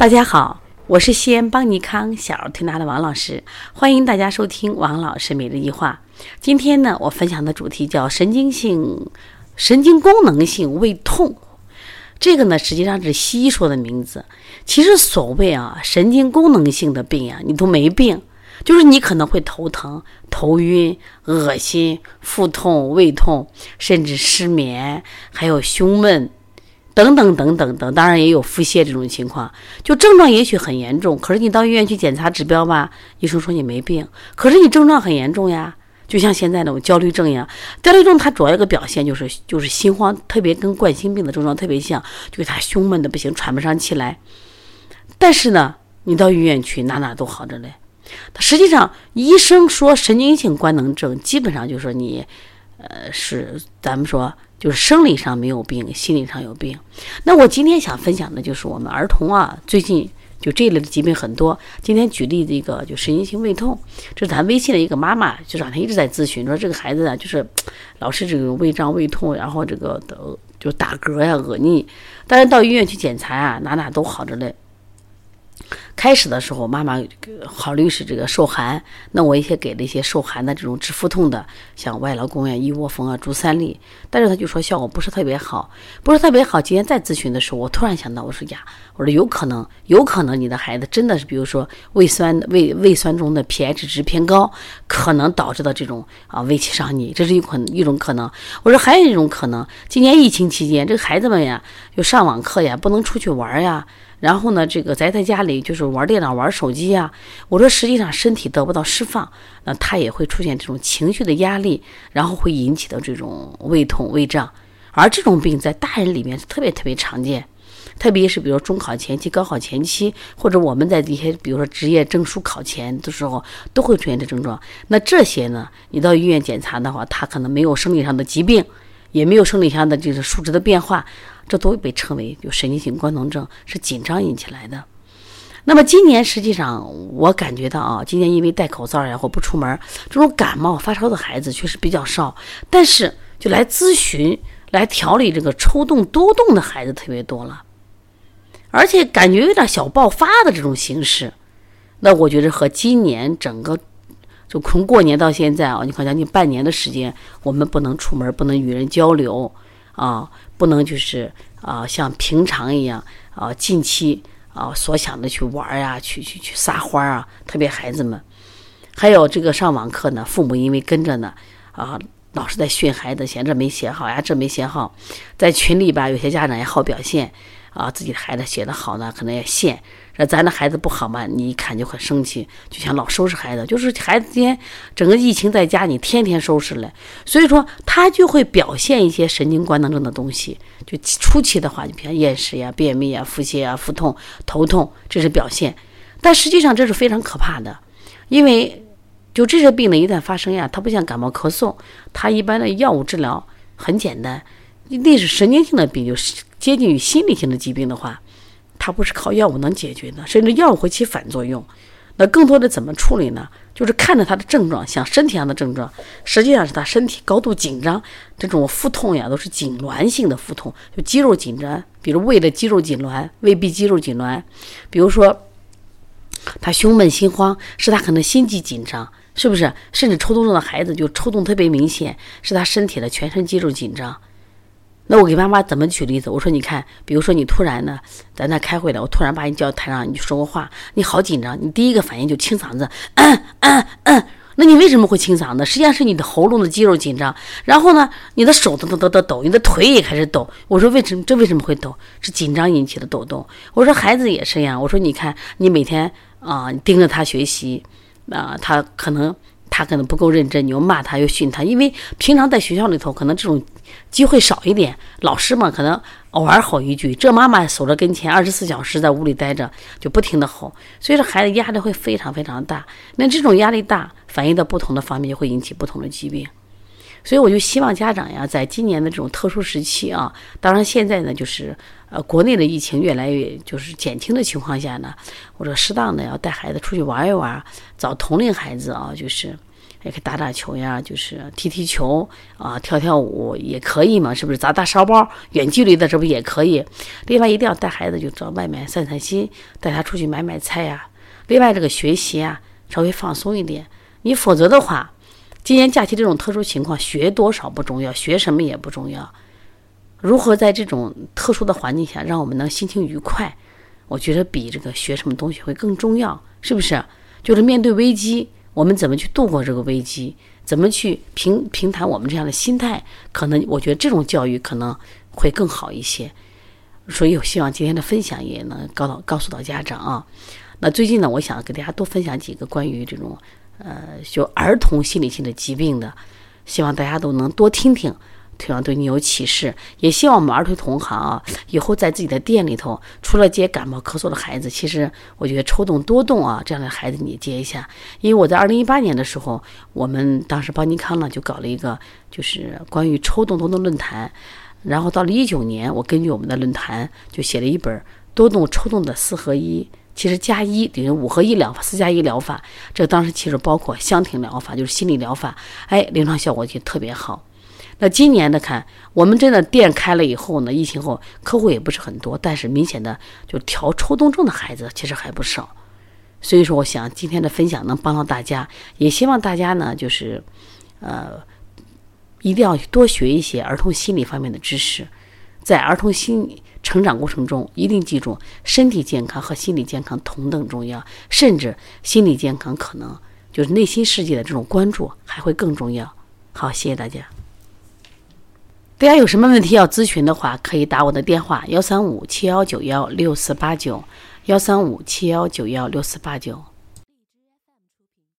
大家好，我是西安邦尼康小儿推拿的王老师，欢迎大家收听王老师每日一话。今天呢，我分享的主题叫神经性、神经功能性胃痛。这个呢，实际上是西医说的名字。其实所谓啊，神经功能性的病呀，你都没病，就是你可能会头疼、头晕、恶心、腹痛、胃痛，甚至失眠，还有胸闷。等等等等等，当然也有腹泻这种情况，就症状也许很严重，可是你到医院去检查指标吧，医生说你没病，可是你症状很严重呀，就像现在那种焦虑症一样，焦虑症它主要一个表现就是就是心慌，特别跟冠心病的症状特别像，就是他胸闷的不行，喘不上气来。但是呢，你到医院去哪哪都好着嘞。实际上，医生说神经性官能症，基本上就说你，呃，是咱们说。就是生理上没有病，心理上有病。那我今天想分享的就是我们儿童啊，最近就这一类的疾病很多。今天举例的一个就神经性胃痛，这是咱微信的一个妈妈，就让她一直在咨询，说这个孩子啊，就是老是这个胃胀、胃痛，然后这个的就打嗝呀、恶逆，但是到医院去检查啊，哪哪都好着嘞。开始的时候，妈妈考虑是这个受寒，那我一些给了一些受寒的这种治腹痛的，像外劳宫呀、一窝蜂啊、猪三粒，但是他就说效果不是特别好，不是特别好。今天再咨询的时候，我突然想到，我说呀，我说有可能，有可能你的孩子真的是，比如说胃酸、胃胃酸中的 pH 值偏高，可能导致的这种啊胃气上逆，这是一可一种可能。我说还有一种可能，今年疫情期间，这个孩子们呀，又上网课呀，不能出去玩呀。然后呢，这个宅在家里就是就是玩电脑、玩手机呀。我说，实际上身体得不到释放，那他也会出现这种情绪的压力，然后会引起的这种胃痛、胃胀。而这种病在大人里面是特别特别常见，特别是比如中考前期、高考前期，或者我们在一些比如说职业证书考前的时候，都会出现这症状。那这些呢，你到医院检查的话，他可能没有生理上的疾病，也没有生理上的这个数值的变化。这都会被称为就神经性官能症，是紧张引起来的。那么今年实际上我感觉到啊，今年因为戴口罩呀或不出门，这种感冒发烧的孩子确实比较少。但是就来咨询、来调理这个抽动多动的孩子特别多了，而且感觉有点小爆发的这种形式。那我觉得和今年整个就从过年到现在啊，你看将近半年的时间，我们不能出门，不能与人交流。啊，不能就是啊，像平常一样啊，近期啊所想的去玩呀，去去去撒欢啊，特别孩子们，还有这个上网课呢，父母因为跟着呢，啊，老是在训孩子，嫌这没写好呀，这没写好，在群里吧，有些家长也好表现。啊，自己的孩子写的好呢，可能也现；说咱的孩子不好嘛，你一看就很生气，就想老收拾孩子。就是孩子今天整个疫情在家，你天天收拾嘞，所以说他就会表现一些神经官能症的东西。就初期的话，就比如厌食呀、便秘啊、腹泻啊、腹痛、头痛，这是表现。但实际上这是非常可怕的，因为就这些病呢，一旦发生呀，它不像感冒咳嗽，它一般的药物治疗很简单。那是神经性的病，就是接近于心理性的疾病的话，它不是靠药物能解决的，甚至药物会起反作用。那更多的怎么处理呢？就是看着他的症状像身体上的症状，实际上是他身体高度紧张，这种腹痛呀都是痉挛性的腹痛，就肌肉紧张，比如胃的肌肉紧挛、胃壁肌肉紧挛，比如说他胸闷心慌，是他可能心悸紧张，是不是？甚至抽动症的孩子就抽动特别明显，是他身体的全身肌肉紧张。那我给妈妈怎么举例子？我说你看，比如说你突然呢，在那开会了，我突然把你叫到台上，你说个话，你好紧张，你第一个反应就清嗓子，嗯嗯嗯。那你为什么会清嗓子？实际上是你的喉咙的肌肉紧张，然后呢，你的手抖抖抖抖抖，你的腿也开始抖。我说为什么？这为什么会抖？是紧张引起的抖动。我说孩子也是一样。我说你看，你每天啊盯着他学习，啊他可能。他可能不够认真，你又骂他又训他，因为平常在学校里头可能这种机会少一点，老师嘛可能偶尔吼一句，这妈妈守着跟前二十四小时在屋里待着，就不停的吼，所以说孩子压力会非常非常大。那这种压力大，反映到不同的方面，就会引起不同的疾病。所以我就希望家长呀，在今年的这种特殊时期啊，当然现在呢，就是呃国内的疫情越来越就是减轻的情况下呢，或者适当的要带孩子出去玩一玩，找同龄孩子啊，就是也可以打打球呀，就是踢踢球啊，跳跳舞也可以嘛，是不是？砸砸沙包，远距离的这不也可以？另外一定要带孩子就到外面散散心，带他出去买买菜呀。另外这个学习啊，稍微放松一点。你否则的话，今年假期这种特殊情况，学多少不重要，学什么也不重要。如何在这种特殊的环境下，让我们能心情愉快？我觉得比这个学什么东西会更重要，是不是？就是面对危机，我们怎么去度过这个危机？怎么去平平谈我们这样的心态？可能我觉得这种教育可能会更好一些。所以我希望今天的分享也能告到告诉到家长啊。那最近呢，我想给大家多分享几个关于这种呃就儿童心理性的疾病的，希望大家都能多听听。希望对你有启示，也希望我们儿童同行啊，以后在自己的店里头，除了接感冒咳嗽的孩子，其实我觉得抽动多动啊这样的孩子你接一下。因为我在二零一八年的时候，我们当时邦尼康呢就搞了一个就是关于抽动多动论坛，然后到了一九年，我根据我们的论坛就写了一本多动抽动的四合一，其实加一等于五合一疗法，四加一疗法。这当时其实包括香庭疗法，就是心理疗法，哎，临床效果就特别好。那今年的看，我们真的店开了以后呢，疫情后客户也不是很多，但是明显的就调抽动症的孩子其实还不少，所以说我想今天的分享能帮到大家，也希望大家呢就是，呃，一定要多学一些儿童心理方面的知识，在儿童心成长过程中，一定记住身体健康和心理健康同等重要，甚至心理健康可能就是内心世界的这种关注还会更重要。好，谢谢大家。大家有什么问题要咨询的话，可以打我的电话幺三五七幺九幺六四八九，幺三五七幺九幺六四八九。